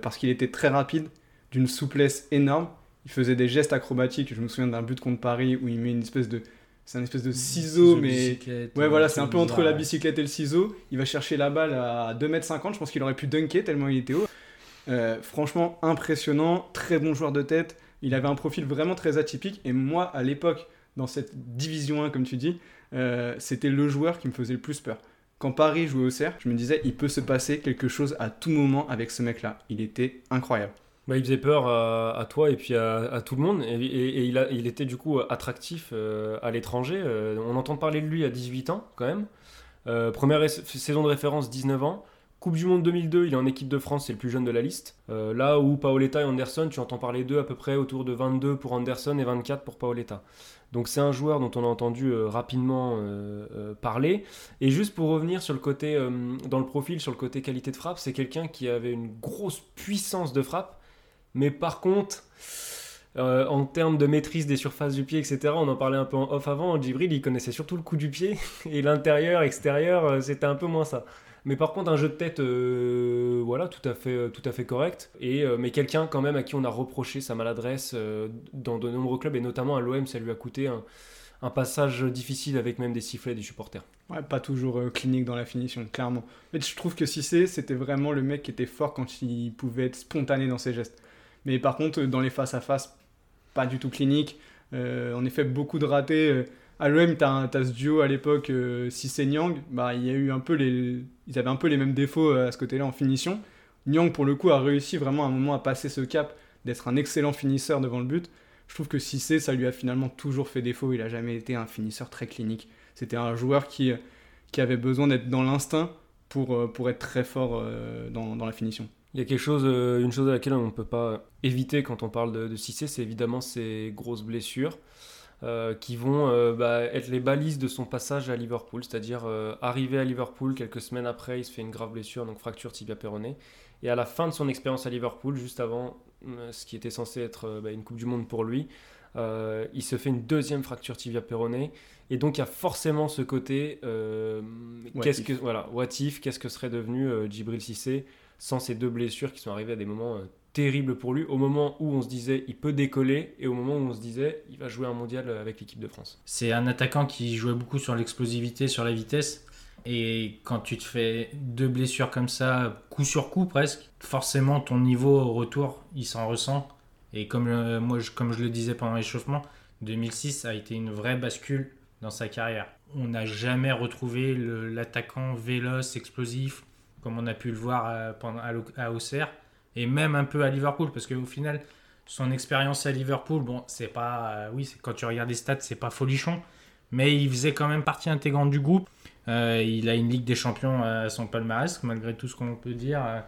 Parce qu'il était très rapide, d'une souplesse énorme. Il faisait des gestes acrobatiques. Je me souviens d'un but contre Paris où il met une espèce de. C'est un espèce de ciseau, mais. Ouais, euh, voilà, c'est un peu entre la bicyclette et le ciseau. Il va chercher la balle à 2m50. Je pense qu'il aurait pu dunker tellement il était haut. Euh, franchement, impressionnant. Très bon joueur de tête. Il avait un profil vraiment très atypique. Et moi, à l'époque, dans cette division 1, comme tu dis, euh, c'était le joueur qui me faisait le plus peur. Quand Paris jouait au Cerf, je me disais, il peut se passer quelque chose à tout moment avec ce mec-là. Il était incroyable. Bah, il faisait peur à, toi et puis à, tout le monde. Et, il, était du coup attractif euh, à l'étranger. Euh, on entend parler de lui à 18 ans quand même. Euh, première saison de référence, 19 ans. Coupe du Monde 2002, il est en équipe de France, c'est le plus jeune de la liste. Là où Paoletta et Anderson, tu entends parler d'eux à peu près autour de 22 pour Anderson et 24 pour Paoletta. Donc c'est un joueur dont on a entendu rapidement parler. Et juste pour revenir sur le côté, dans le profil, sur le côté qualité de frappe, c'est quelqu'un qui avait une grosse puissance de frappe. Mais par contre, euh, en termes de maîtrise des surfaces du pied, etc., on en parlait un peu en off avant, Djibril, il connaissait surtout le coup du pied, [laughs] et l'intérieur, extérieur, euh, c'était un peu moins ça. Mais par contre, un jeu de tête, euh, voilà, tout à fait, tout à fait correct. Et, mais quelqu'un quand même à qui on a reproché sa maladresse dans de nombreux clubs, et notamment à l'OM, ça lui a coûté un, passage difficile avec même des sifflets des supporters. Ouais, pas toujours clinique dans la finition, clairement. En fait, je trouve que Cissé, c'était vraiment le mec qui était fort quand il pouvait être spontané dans ses gestes. Mais par contre, dans les face-à-face, pas du tout clinique. Euh, en effet, beaucoup de ratés. Euh, À l'OM, t'as un- t'as ce duo à l'époque, euh, Cissé-Nyang. Bah, il y a eu un peu les... Ils avaient un peu les mêmes défauts euh, à ce côté-là en finition. Nyang, pour le coup, a réussi vraiment à un moment à passer ce cap d'être un excellent finisseur devant le but. Je trouve que Cissé, ça lui a finalement toujours fait défaut. Il a jamais été un finisseur très clinique. C'était un joueur qui, qui avait besoin d'être dans l'instinct pour, euh, pour être très fort euh, dans, dans la finition. Il y a quelque chose, euh, une chose à laquelle on ne peut pas éviter quand on parle de, de Cissé, c'est évidemment ses grosses blessures euh, qui vont euh, bah, être les balises de son passage à Liverpool, c'est-à-dire euh, arriver à Liverpool quelques semaines après, il se fait une grave blessure, donc fracture tibia péroné, et à la fin de son expérience à Liverpool, juste avant ce qui était censé être bah, une Coupe du Monde pour lui, il se fait une deuxième fracture tibia péroné, et donc il y a forcément ce côté, What qu'est-ce if. que voilà, what if, qu'est-ce que serait devenu Djibril Cissé sans ces deux blessures qui sont arrivées à des moments euh, terribles pour lui, au moment où on se disait il peut décoller et au moment où on se disait il va jouer un mondial euh, avec l'équipe de France. C'est un attaquant qui jouait beaucoup sur l'explosivité, sur la vitesse. Et quand tu te fais deux blessures comme ça, coup sur coup presque, forcément ton niveau au retour, il s'en ressent. Et comme, moi, je, comme je le disais pendant l'échauffement, 2006 a été une vraie bascule dans sa carrière. On n'a jamais retrouvé l'attaquant véloce, explosif, comme on a pu le voir euh, pendant, à, Auxerre, et même un peu à Liverpool, parce qu'au final, son expérience à Liverpool, bon, c'est pas. euh, oui, c'est- quand tu regardes les stats, c'est pas folichon. Mais il faisait quand même partie intégrante du groupe. Euh, il a une Ligue des Champions à son palmarès, malgré tout ce qu'on peut dire. Euh,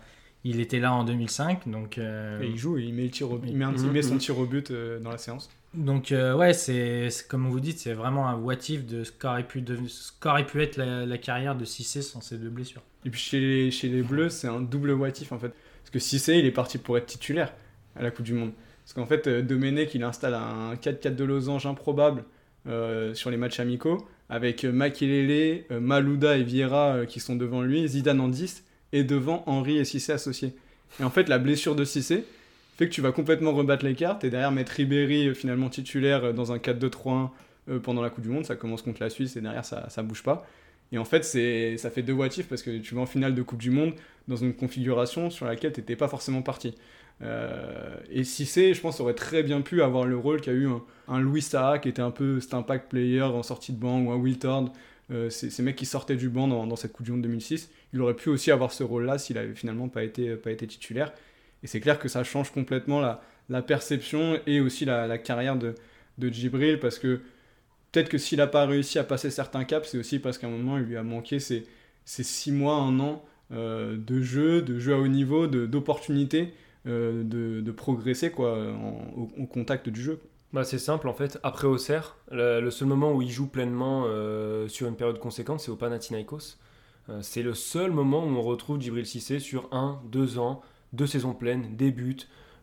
il était là en 2005, donc. Et il joue, il met, le tir au- il met, un- il Mhm. met son tir au but dans la séance. Donc ouais, c'est c'est- comme vous dites, c'est vraiment un what if de ce qu'aurait pu, devenir- ce qu'aurait pu être la, la carrière de Cissé sans ces deux blessures. Et puis chez les, Bleus, c'est un double watif en fait. Parce que Cissé, il est parti pour être titulaire à la Coupe du Monde. Parce qu'en fait, euh, Domenech, il installe un 4-4 de losange improbable euh, sur les matchs amicaux, avec euh, Makelele, Malouda et Vieira qui sont devant lui, Zidane en 10, et devant Henry et Cissé associés. Et en fait, la blessure de Cissé fait que tu vas complètement rebattre les cartes, et derrière mettre Ribéry finalement titulaire dans un 4-2-3-1 euh, pendant la Coupe du Monde, ça commence contre la Suisse, et derrière ça, ça bouge pas. Et en fait, c'est, ça fait deux watifs parce que tu vas en finale de Coupe du Monde dans une configuration sur laquelle tu n'étais pas forcément parti. Euh, et Cissé, je pense, aurait très bien pu avoir le rôle qu'a eu un, Louis Saha qui était un peu cet impact player en sortie de banc ou un Will euh, ces, mecs qui sortaient du banc dans, cette Coupe du Monde 2006. Il aurait pu aussi avoir ce rôle-là s'il avait finalement pas été, pas été titulaire. Et c'est clair que ça change complètement la, perception et aussi la, la carrière de, de Djibril parce que peut-être que s'il n'a pas réussi à passer certains caps, c'est aussi parce qu'à un moment, il lui a manqué ces, ces six mois, un an euh, de jeu, de jeu à haut niveau, d'opportunités, euh, de, progresser quoi, au, contact du jeu. Bah, c'est simple en fait. Après Auxerre, le, le seul moment où il joue pleinement euh, sur une période conséquente, c'est au Panathinaikos. C'est le seul moment où on retrouve Djibril Cissé sur un, deux ans, deux saisons pleines, des buts,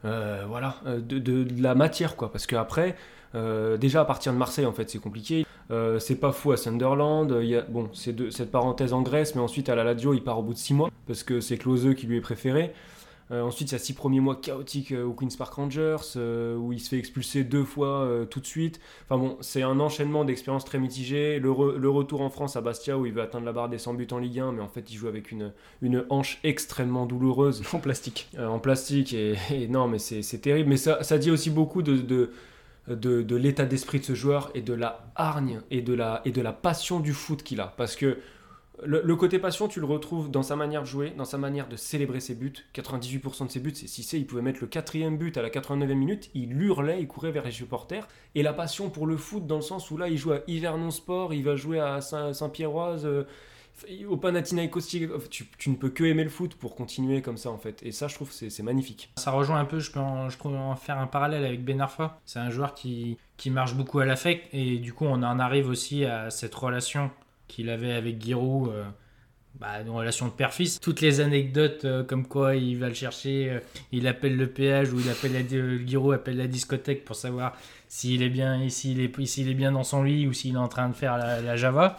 voilà, de la matière quoi. Parce qu'après, euh, déjà à partir de Marseille en fait, c'est compliqué. Euh, c'est pas fou à Sunderland. Il y a, bon, c'est de- cette parenthèse en Grèce, mais ensuite à la Lazio, il part au bout de six mois parce que c'est Klose qui lui est préféré. Euh, ensuite, il y a six premiers mois chaotiques euh, au Queen's Park Rangers, euh, où il se fait expulser deux fois euh, tout de suite. Enfin bon, c'est un enchaînement d'expériences très mitigées. Le, re- le retour en France à Bastia, où il veut atteindre la barre des 100 buts en Ligue 1, mais en fait, il joue avec une, une hanche extrêmement douloureuse [laughs] En plastique. euh, en plastique. Et, et non, mais c'est c'est terrible. Mais ça, ça dit aussi beaucoup de, de, de, l'état d'esprit de ce joueur et de la hargne et de la, et de la passion du foot qu'il a. Parce que le, côté passion, tu le retrouves dans sa manière de jouer, dans sa manière de célébrer ses buts. 98% de ses buts, c'est Cissé, il pouvait mettre le quatrième but à la 89e minute, il hurlait, il courait vers les supporters. Et la passion pour le foot, dans le sens où là, il joue à Yvernon Sport, il va jouer à Saint- Saint-Pierroise, euh, au Panathinaikos, tu, tu ne peux que aimer le foot pour continuer comme ça en fait. Et ça, je trouve, c'est magnifique. Ça rejoint un peu, je peux en, je trouve en faire un parallèle avec Ben Arfa. C'est un joueur qui, qui marche beaucoup à l'affect et du coup on en arrive aussi à cette relation qu'il avait avec Giroud, euh, bah, une relation de père-fils. Toutes les anecdotes euh, comme quoi il va le chercher, euh, il appelle le péage ou il appelle la, euh, Giroud appelle la discothèque pour savoir s'il est bien s'il est, s'il est bien dans son lit ou s'il est en train de faire la Java.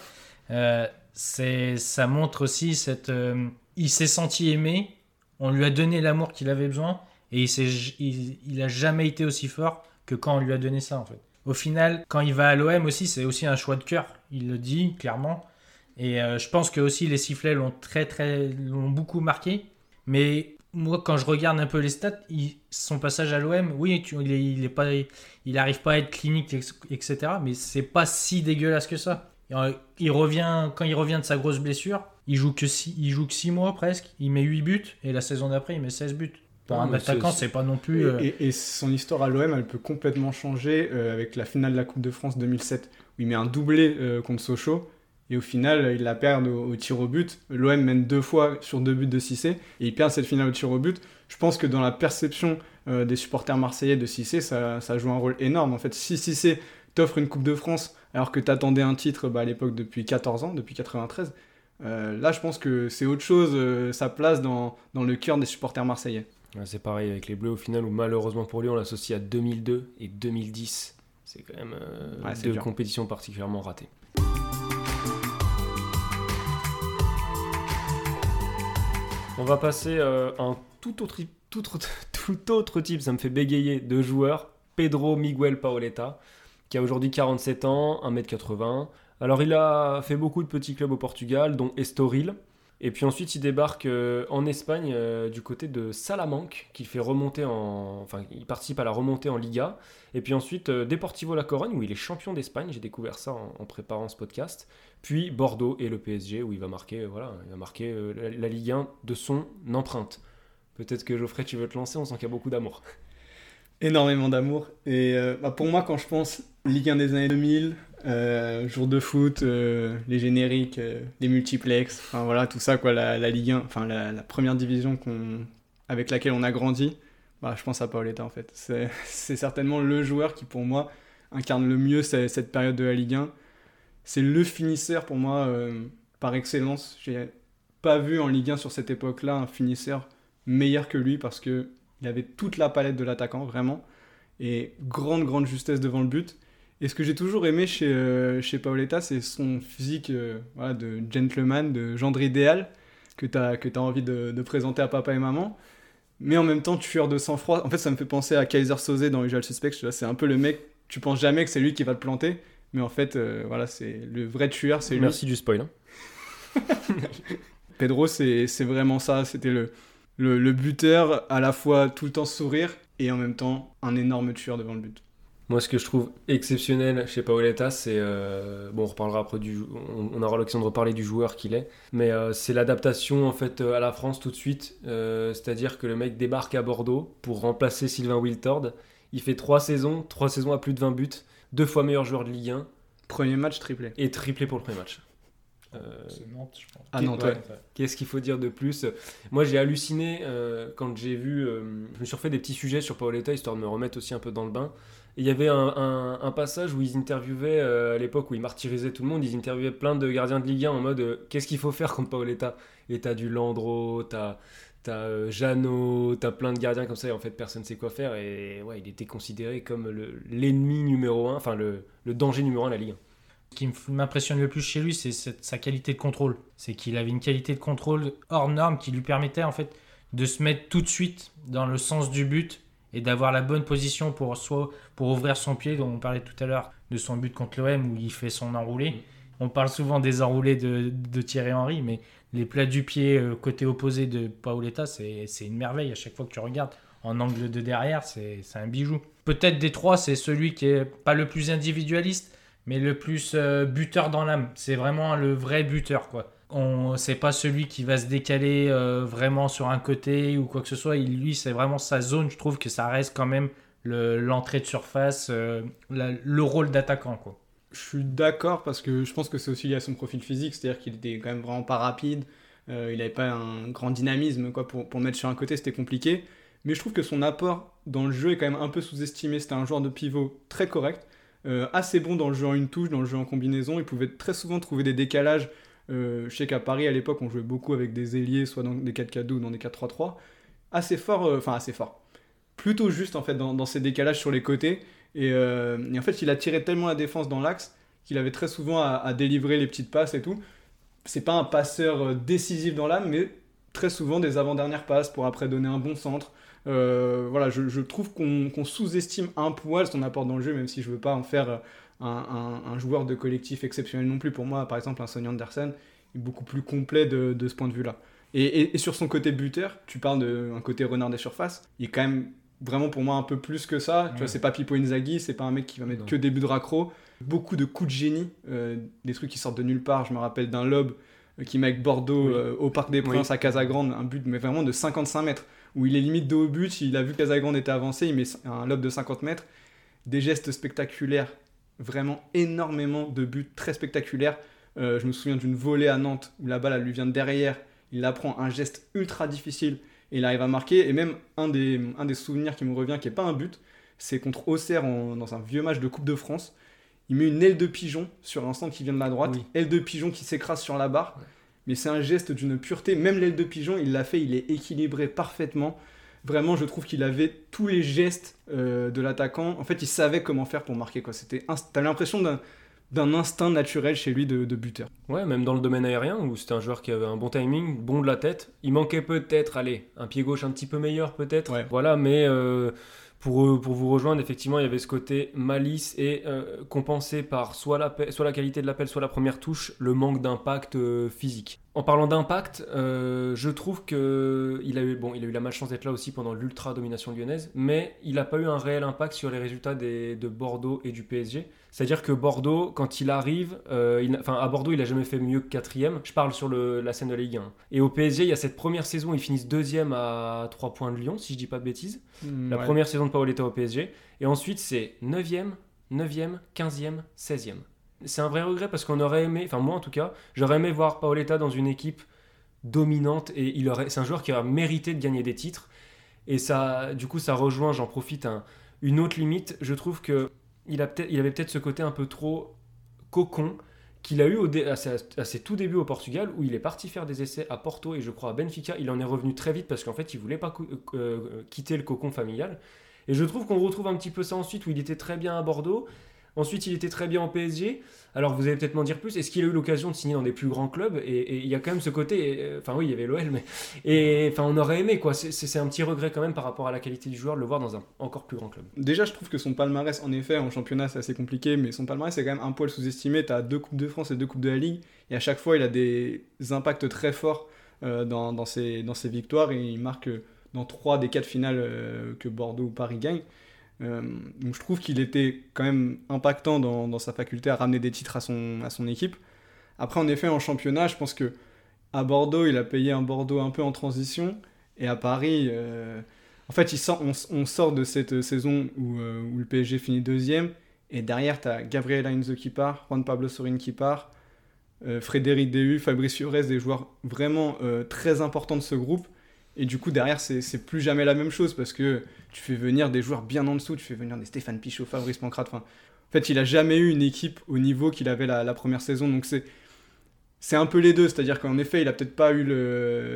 C'est, ça montre aussi cette... euh, il s'est senti aimé, on lui a donné l'amour qu'il avait besoin et il, s'est, il, il a jamais été aussi fort que quand on lui a donné ça en fait. Au final, quand il va à l'OM aussi, c'est aussi un choix de cœur. Il le dit clairement. Et euh, je pense que aussi les sifflets l'ont très très beaucoup marqué. Mais moi, quand je regarde un peu les stats, son passage à l'OM, oui, il, est, pas, il arrive pas à être clinique, etc. Mais c'est pas si dégueulasse que ça. Euh, Il revient quand il revient de sa grosse blessure, il joue que six, il joue que 6 mois presque. Il met 8 buts et la saison d'après il met 16 buts. Pour Ouais, un attaquant, c'est- pas non plus. euh, et- et son histoire à l'OM, elle peut complètement changer euh, avec la finale de la Coupe de France 2007, où il met un doublé euh, contre Sochaux, et au final, il la perd au, au tir au but. L'OM mène deux fois sur deux buts de Cissé, et il perd cette finale au tir au but. Je pense que dans la perception des supporters marseillais de Cissé, ça, ça joue un rôle énorme. En fait, si Cissé t'offre une Coupe de France, alors que t'attendais un titre bah, à l'époque depuis 14 ans, depuis 93, euh, là, je pense que c'est autre chose, euh, sa place dans, dans le cœur des supporters marseillais. Ouais, c'est pareil avec les Bleus au final, où malheureusement pour lui, on l'associe à 2002 et 2010. C'est quand même euh, Ouais, deux dur. compétitions particulièrement ratées. On va passer à un tout autre, tout, autre, [laughs] tout autre type, ça me fait bégayer, de joueur, Pedro Miguel Paoletta, qui a aujourd'hui 47 ans, 1m80. Alors il a fait beaucoup de petits clubs au Portugal, dont Estoril. Et puis ensuite il débarque euh, en Espagne euh, du côté de Salamanque, qui fait remonter en... Enfin, il participe à la remontée en Liga. Et puis ensuite euh, Deportivo La Corogne, où il est champion d'Espagne, j'ai découvert ça en, préparant ce podcast. Puis Bordeaux et le PSG, où il va marquer, euh, voilà, il va marquer la, la Ligue 1 de son empreinte. Peut-être que Geoffrey, tu veux te lancer, on sent qu'il y a beaucoup d'amour. énormément d'amour. Et bah, pour moi, quand je pense Ligue 1 des années 2000, euh, jour de foot, euh, les génériques, euh, les multiplex, enfin voilà, tout ça, quoi, la, Ligue 1, enfin la, première division avec laquelle on a grandi, bah, je pense à Paoletta en fait. [laughs] C'est, certainement le joueur qui, pour moi, incarne le mieux cette, cette période de la Ligue 1. C'est le finisseur pour moi par excellence. J'ai pas vu en Ligue 1 sur cette époque-là un finisseur meilleur que lui parce que il avait toute la palette de l'attaquant, vraiment. Et grande, grande justesse devant le but. Et ce que j'ai toujours aimé chez, euh, chez Paoletta, c'est son physique euh, voilà, de gentleman, de gendre idéal, que tu as, que as envie de, de présenter à papa et maman. Mais en même temps, tueur de sang-froid. En fait, ça me fait penser à Kaiser Soze dans Usual Suspect. C'est un peu le mec, tu penses jamais que c'est lui qui va te planter. Mais en fait, euh, voilà, c'est le vrai tueur, c'est lui. Merci du spoil. hein. [laughs] Pedro, c'est c'est vraiment ça. C'était le, le, le buteur, à la fois tout le temps sourire et en même temps un énorme tueur devant le but. Moi, ce que je trouve exceptionnel chez Paoletta, c'est. euh, bon, on reparlera après du. On, on aura l'occasion de reparler du joueur qu'il est. Mais euh, c'est l'adaptation, en fait, euh, à la France tout de suite. Euh, C'est-à-dire que le mec débarque à Bordeaux pour remplacer Sylvain Wiltord. Il fait trois saisons, trois saisons à plus de 20 buts, deux fois meilleur joueur de Ligue 1 Premier match triplé. et triplé pour le premier match. Euh, C'est Nantes, je pense. Ah non, ouais. ouais. Qu'est-ce qu'il faut dire de plus? Moi, j'ai halluciné euh, quand j'ai vu. euh, je me suis refait des petits sujets sur Paoletta histoire de me remettre aussi un peu dans le bain. Il y avait un, passage où ils interviewaient, euh, à l'époque où ils martyrisaient tout le monde, ils interviewaient plein de gardiens de Ligue 1 en mode euh, qu'est-ce qu'il faut faire contre Paoletta? Et t'as du Landreau, t'as. T'as euh, Jeannot, t'as plein de gardiens comme ça et en fait personne sait quoi faire et ouais il était considéré comme le- l'ennemi numéro un, enfin le, le danger numéro un de la Ligue 1. Ce qui m'impressionne le plus chez lui, c'est sa qualité de contrôle. C'est qu'il avait une qualité de contrôle hors norme qui lui permettait en fait de se mettre tout de suite dans le sens du but et d'avoir la bonne position pour soit pour ouvrir son pied, dont on parlait tout à l'heure de son but contre l'OM où il fait son enroulé. On parle souvent des enroulés de, de Thierry Henry, mais les plats du pied euh, côté opposé de Paoletta, c'est une merveille à chaque fois que tu regardes. En angle de derrière, c'est c'est un bijou. Peut-être des trois, c'est celui qui est pas le plus individualiste, mais le plus euh, buteur dans l'âme. C'est vraiment le vrai buteur, quoi. On, c'est pas celui qui va se décaler euh, vraiment sur un côté ou quoi que ce soit. Il, lui, c'est vraiment sa zone. Je trouve que ça reste quand même le- l'entrée de surface, euh, le rôle d'attaquant, quoi. Je suis d'accord parce que je pense que c'est aussi lié à son profil physique, c'est-à-dire qu'il était quand même vraiment pas rapide, euh, il n'avait pas un grand dynamisme quoi, pour, pour mettre sur un côté, c'était compliqué. Mais je trouve que son apport dans le jeu est quand même un peu sous-estimé. C'était un joueur de pivot très correct, assez bon dans le jeu en une touche, dans le jeu en combinaison. Il pouvait très souvent trouver des décalages. Euh, je sais qu'à Paris à l'époque, on jouait beaucoup avec des ailiers, soit dans des 4-4-2 ou dans des 4-3-3. Assez fort, euh, enfin assez fort. Plutôt juste en fait dans, dans ces décalages sur les côtés. Et, euh, en fait, il a tiré tellement la défense dans l'axe qu'il avait très souvent à, délivrer les petites passes et tout. C'est pas un passeur décisif dans l'âme, mais très souvent des avant-dernières passes pour après donner un bon centre. Voilà, je, trouve qu'on qu'on sous-estime un poil son apport dans le jeu, même si je veux pas en faire un, un- un joueur de collectif exceptionnel non plus. Pour moi, par exemple, un Sonny Anderson est beaucoup plus complet de, de ce point de vue-là. Et, et- et sur son côté buteur, tu parles d'un côté renard des surfaces, il est quand même vraiment pour moi un peu plus que ça. Tu vois, c'est pas Pipo Inzaghi, c'est pas un mec qui va mettre Non. que des buts de raccro. Beaucoup de coups de génie, euh, des trucs qui sortent de nulle part. Je me rappelle d'un lob euh, qui met avec Bordeaux Oui. euh, au Parc des Oui. Princes à Casagrande, un but mais vraiment de 55 mètres, où il est limite dos au but, il a vu que Casagrande était avancé, il met un lob de 50 mètres. Des gestes spectaculaires, vraiment énormément de buts très spectaculaires. Euh, je me souviens d'une volée à Nantes où la balle elle lui vient de derrière, il la prend, un geste ultra difficile et il arrive à marquer. Et même un des, un des souvenirs qui me revient, qui n'est pas un but, c'est contre Auxerre en- dans un vieux match de Coupe de France. Il met une aile de pigeon sur un centre qui vient de la droite, Oui. aile de pigeon qui s'écrase sur la barre. Mais c'est un geste d'une pureté. Même l'aile de pigeon, il l'a fait, il est équilibré parfaitement. Vraiment, je trouve qu'il avait tous les gestes euh, de l'attaquant. En fait, il savait comment faire pour marquer. C'était, inst- T'as l'impression d'un, d'un instinct naturel chez lui de, de buteur. Ouais, même dans le domaine aérien, où c'était un joueur qui avait un bon timing, bon de la tête. Il manquait peut-être, allez, un pied gauche un petit peu meilleur peut-être. Ouais. Voilà, mais euh, pour, euh, pour vous rejoindre, effectivement, il y avait ce côté malice et euh, compensé par soit la, soit la qualité de l'appel, soit la première touche, le manque d'impact euh, physique. En parlant d'impact, euh, je trouve que il a eu bon, a eu la malchance d'être là aussi pendant l'ultra domination lyonnaise, mais il n'a pas eu un réel impact sur les résultats des- de Bordeaux et du PSG. C'est-à-dire que Bordeaux, quand il arrive, euh, il enfin à Bordeaux, il a jamais fait mieux que quatrième. Je parle sur le- la scène de la Ligue 1. Et au PSG, il y a cette première saison, ils finissent deuxième à 3 points de Lyon, si je dis pas de bêtises. La Ouais. première saison de Paoletta au PSG. Et ensuite, c'est 9e, 9e, 15e, 16e. C'est un vrai regret parce qu'on aurait aimé, enfin moi en tout cas, j'aurais aimé voir Paoletta dans une équipe dominante et il aurait, c'est un joueur qui aurait mérité de gagner des titres. Et ça, du coup, ça rejoint, j'en profite, un- une autre limite. Je trouve que il, avait peut-être ce côté un peu trop cocon qu'il a eu à, ses, tout débuts au Portugal où il est parti faire des essais à Porto et je crois à Benfica. Il en est revenu très vite parce qu'en fait, il voulait pas cou- euh, quitter le cocon familial. Et je trouve qu'on retrouve un petit peu ça ensuite où il était très bien à Bordeaux. Ensuite, il était très bien au PSG. Alors, vous allez peut-être m'en dire plus. Est-ce qu'il a eu l'occasion de signer dans des plus grands clubs? Et, il y a quand même ce côté. euh, Enfin, oui, il y avait l'OL, mais. Et enfin, on aurait aimé, quoi. C'est- un petit regret quand même par rapport à la qualité du joueur de le voir dans un encore plus grand club. Déjà, je trouve que son palmarès, en effet, en championnat, c'est assez compliqué, mais son palmarès, c'est quand même un poil sous-estimé. Tu as deux Coupes de France et deux Coupes de la Ligue, et à chaque fois, il a des impacts très forts euh, dans, ses, dans ses victoires, et il marque euh, dans trois des quatre finales que Bordeaux ou Paris gagnent. Euh, donc je trouve qu'il était quand même impactant dans, sa faculté à ramener des titres à son, équipe. Après, en effet, en championnat, je pense que à Bordeaux, il a payé un Bordeaux un peu en transition, et à Paris, euh, en fait, on, sort de cette saison où, euh, le PSG finit deuxième, et derrière, tu as Gabriel Heinze qui part, Juan Pablo Sorin qui part, Frédéric Déhu, Fabrice Fiorez, des joueurs vraiment très importants de ce groupe. Et du coup, derrière, c'est plus jamais la même chose parce que tu fais venir des joueurs bien en dessous, tu fais venir des Stéphane Pichot, Fabrice Pancrate. En fait, il a jamais eu une équipe au niveau qu'il avait la, la première saison. Donc, c'est. C'est un peu les deux, c'est-à-dire qu'en effet, il a peut-être pas eu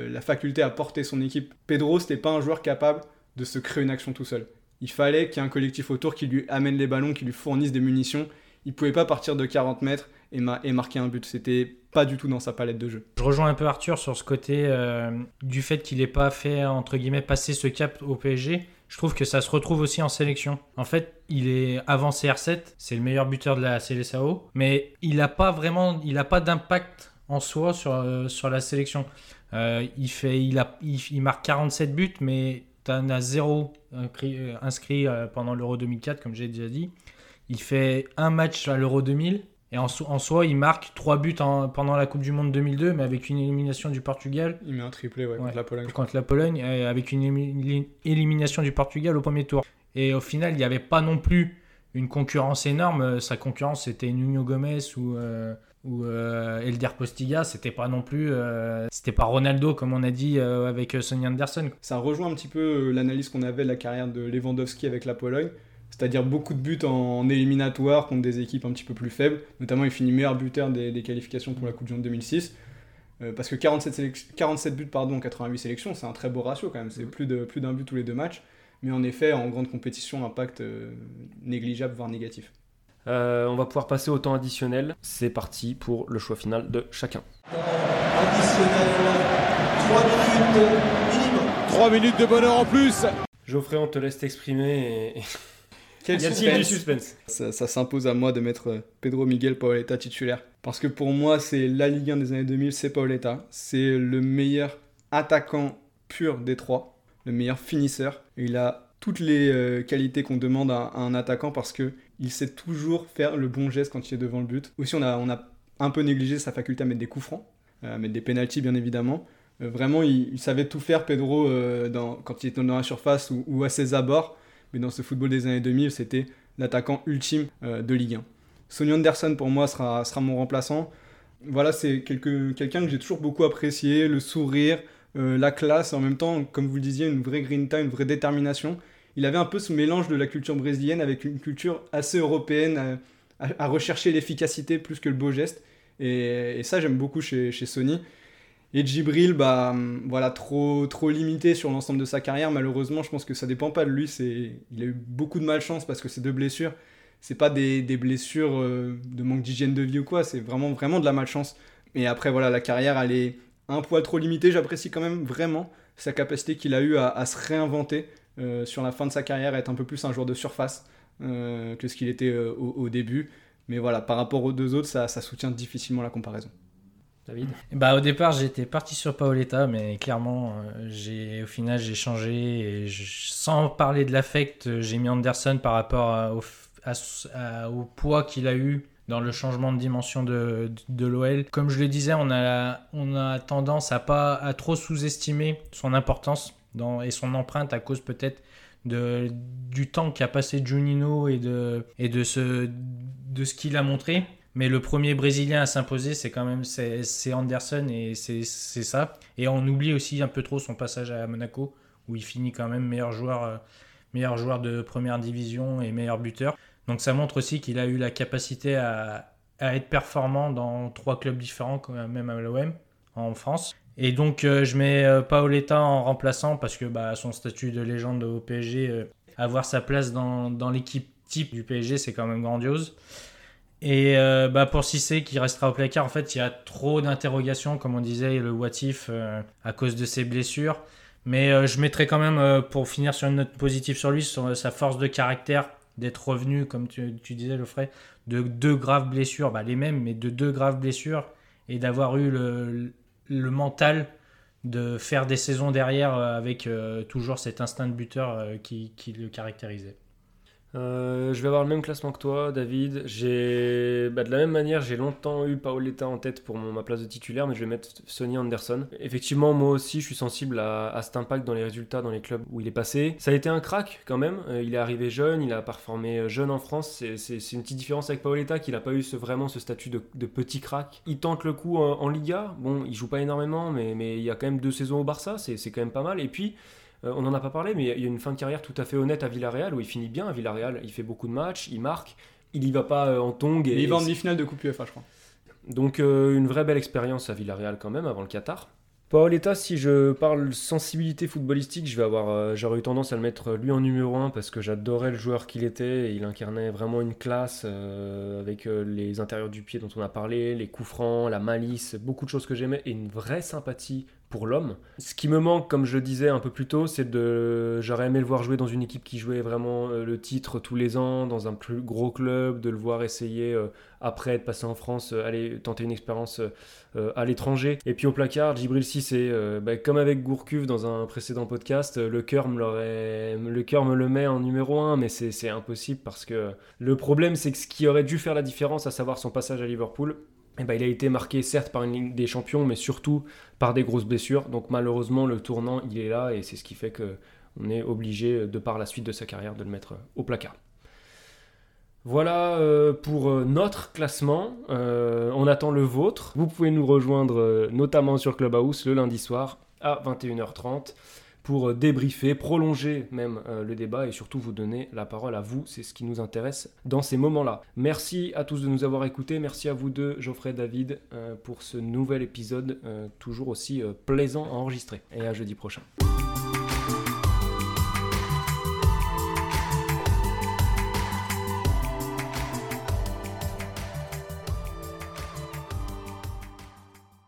la faculté à porter son équipe. Pedro, c'était pas un joueur capable de se créer une action tout seul. Il fallait qu'il y ait un collectif autour qui lui amène les ballons, qui lui fournisse des munitions. Il pouvait pas partir de 40 mètres et marquer un but. C'était pas du tout dans sa palette de jeu. Je rejoins un peu Arthur sur ce côté euh, du fait qu'il n'ait pas fait, entre guillemets, passer ce cap au PSG. Je trouve que ça se retrouve aussi en sélection. En fait, il est avant CR7, c'est le meilleur buteur de la CLSAO, mais il n'a pas vraiment, il pas d'impact en soi sur, euh, sur la sélection. Euh, il, fait, il, a, il, il marque 47 buts, mais tu en as zéro inscrit, pendant l'Euro 2004, comme j'ai déjà dit. Il fait un match à l'Euro 2000 et en, so- en soi, il marque 3 buts en- pendant la Coupe du Monde 2002, mais avec une élimination du Portugal Il met un triplé ouais, Ouais. contre la Pologne. contre la Pologne, avec une émi- élimination du Portugal au premier tour. Et au final, il n'y avait pas non plus une concurrence énorme. Sa concurrence, c'était Nuno Gomez ou, euh, ou euh, Elder Postiga. C'était pas non plus. euh, c'était pas Ronaldo, comme on a dit euh, avec euh, Sonny Anderson. Ça rejoint un petit peu euh, l'analyse qu'on avait de la carrière de Lewandowski avec la Pologne, c'est-à-dire beaucoup de buts en, en éliminatoire contre des équipes un petit peu plus faibles. Notamment, il finit meilleur buteur des, des qualifications pour la Coupe du Monde 2006. Euh, parce que 47, sélec- 47 buts pardon, en 88 sélections, c'est un très beau ratio quand même. C'est plus de- plus d'un but tous les deux matchs. Mais en effet, en grande compétition, impact euh, négligeable, voire négatif. Euh, on va pouvoir passer au temps additionnel. C'est parti pour le choix final de chacun. Additionnel, 3 minutes minimum. 3 minutes de bonheur en plus. Geoffrey, on te laisse t'exprimer. Et... Quel y a-t-il du suspense ça, ça s'impose à moi de mettre euh, Pedro Miguel Paoletta titulaire. Parce que pour moi, c'est la Ligue 1 des années 2000, c'est Paoletta. C'est le meilleur attaquant pur des trois, le meilleur finisseur. Il a toutes les euh, qualités qu'on demande à, à un attaquant parce que il sait toujours faire le bon geste quand il est devant le but. Aussi, on a, on a un peu négligé sa faculté à mettre des coups francs, euh, à mettre des pénalties bien évidemment. Euh, vraiment, il, il savait tout faire, Pedro, euh, dans- quand il était dans la surface ou, ou à ses abords. Mais dans ce football des années 2000, c'était l'attaquant ultime euh, de Ligue 1. Sonny Anderson, pour moi, sera, sera mon remplaçant. Voilà, c'est quelqu'un que j'ai toujours beaucoup apprécié, le sourire, euh, la classe, en même temps, comme vous le disiez, une vraie grinta, une vraie détermination. Il avait un peu ce mélange de la culture brésilienne avec une culture assez européenne, euh, à, rechercher l'efficacité plus que le beau geste. Et, et ça, j'aime beaucoup chez, chez Sony. Et Djibril, bah, hum, voilà, trop, trop limité sur l'ensemble de sa carrière. Malheureusement, je pense que ça dépend pas de lui. C'est, il a eu beaucoup de malchance parce que ces deux blessures, c'est pas des, blessures euh, de manque d'hygiène de vie ou quoi. C'est vraiment, vraiment de la malchance. Et après, voilà, la carrière, elle est un poil trop limitée. J'apprécie quand même vraiment sa capacité qu'il a eu à, se réinventer euh, sur la fin de sa carrière, à être un peu plus un joueur de surface euh, que ce qu'il était au, au début. Mais voilà, par rapport aux deux autres, ça, ça soutient difficilement la comparaison. Bah au départ j'étais parti sur Paoletta mais clairement euh, j'ai au final j'ai changé sans parler de l'affect j'ai mis Anderson par rapport au, poids qu'il a eu dans le changement de dimension de, de l'OL. Comme je le disais on a, on a tendance à pas à trop sous-estimer son importance et son empreinte à cause peut-être de, du temps qu'a passé Juninho et de, et de ce, de ce qu'il a montré. Mais le premier Brésilien à s'imposer, c'est quand même c'est Anderson et c'est ça. Et on oublie aussi un peu trop son passage à Monaco, où il finit quand même meilleur joueur, euh, meilleur joueur de première division et meilleur buteur. Donc ça montre aussi qu'il a eu la capacité à, à être performant dans trois clubs différents, même à l'OM, en France. Et donc euh, je mets euh, Paoletta en remplaçant parce que bah, son statut de légende au PSG, avoir sa place dans, dans l'équipe type du PSG, c'est quand même grandiose. Et euh, bah pour Cissé qui restera au placard, en fait, il y a trop d'interrogations, comme on disait, le what if euh, à cause de ses blessures. Mais euh, je mettrai quand même, pour finir sur une note positive sur lui, sur sa force de caractère, d'être revenu, comme tu, tu disais, frais, de deux graves blessures, bah, les mêmes, mais de deux graves blessures, et d'avoir eu le, mental de faire des saisons derrière avec toujours cet instinct de buteur qui le caractérisait. Euh, je vais avoir le même classement que toi, David. J'ai, bah, de la même manière, j'ai longtemps eu Paoletta en tête pour ma place de titulaire, mais je vais mettre Sonny Anderson. Effectivement, moi aussi, je suis sensible à, cet impact dans les résultats dans les clubs où il est passé. Ça a été un crack quand même. Euh, il est arrivé jeune, il a performé euh, jeune en France. C'est, une petite différence avec Paoletta, qu'il n'a pas eu vraiment ce statut de, petit crack. Il tente le coup en, Liga. Bon, il joue pas énormément, mais, mais il y a quand même deux saisons au Barça. C'est quand même pas mal. Et puis. Euh, on n'en a pas parlé, mais il y a une fin de carrière tout à fait honnête à Villarreal où il finit bien à Villarreal. Il fait beaucoup de matchs, il marque, il y va pas euh, en tongue. Et Et, il va en demi-finale de Coupe UEFA, je crois. Donc euh, une vraie belle expérience à Villarreal quand même avant le Qatar. Paoletta, si je parle sensibilité footballistique, je vais avoir, euh, j'aurais eu tendance à le mettre lui en numéro 1 parce que j'adorais le joueur qu'il était et il incarnait vraiment une classe euh, avec euh, les intérieurs du pied dont on a parlé, les coups francs, la malice, beaucoup de choses que j'aimais et une vraie sympathie pour l'homme. Ce qui me manque, comme je disais un peu plus tôt, c'est de, j'aurais aimé le voir jouer dans une équipe qui jouait vraiment euh, le titre tous les ans, dans un plus gros club, de le voir essayer euh, après être passé en France, euh, aller tenter une expérience à l'étranger. Et puis au placard, Djibril Cissé, euh, bah, comme avec Gourcuff dans un précédent podcast, le cœur me le cœur me le met en numéro 1, mais c'est impossible parce que le problème c'est que ce qui aurait dû faire la différence, à savoir son passage à Liverpool, eh ben, il a été marqué certes par une Ligue des Champions, mais surtout par des grosses blessures. Donc malheureusement, le tournant, il est là, et c'est ce qui fait que on est obligé, de par la suite de sa carrière, de le mettre au placard. Voilà euh, pour euh, notre classement. Euh, on attend le vôtre. Vous pouvez nous rejoindre euh, notamment sur Clubhouse le lundi soir à 21h30 pour euh, débriefer, prolonger même euh, le débat et surtout vous donner la parole à vous. C'est ce qui nous intéresse dans ces moments-là. Merci à tous de nous avoir écoutés. Merci à vous deux, Geoffrey, David, euh, pour ce nouvel épisode toujours aussi plaisant à enregistrer. Et à jeudi prochain.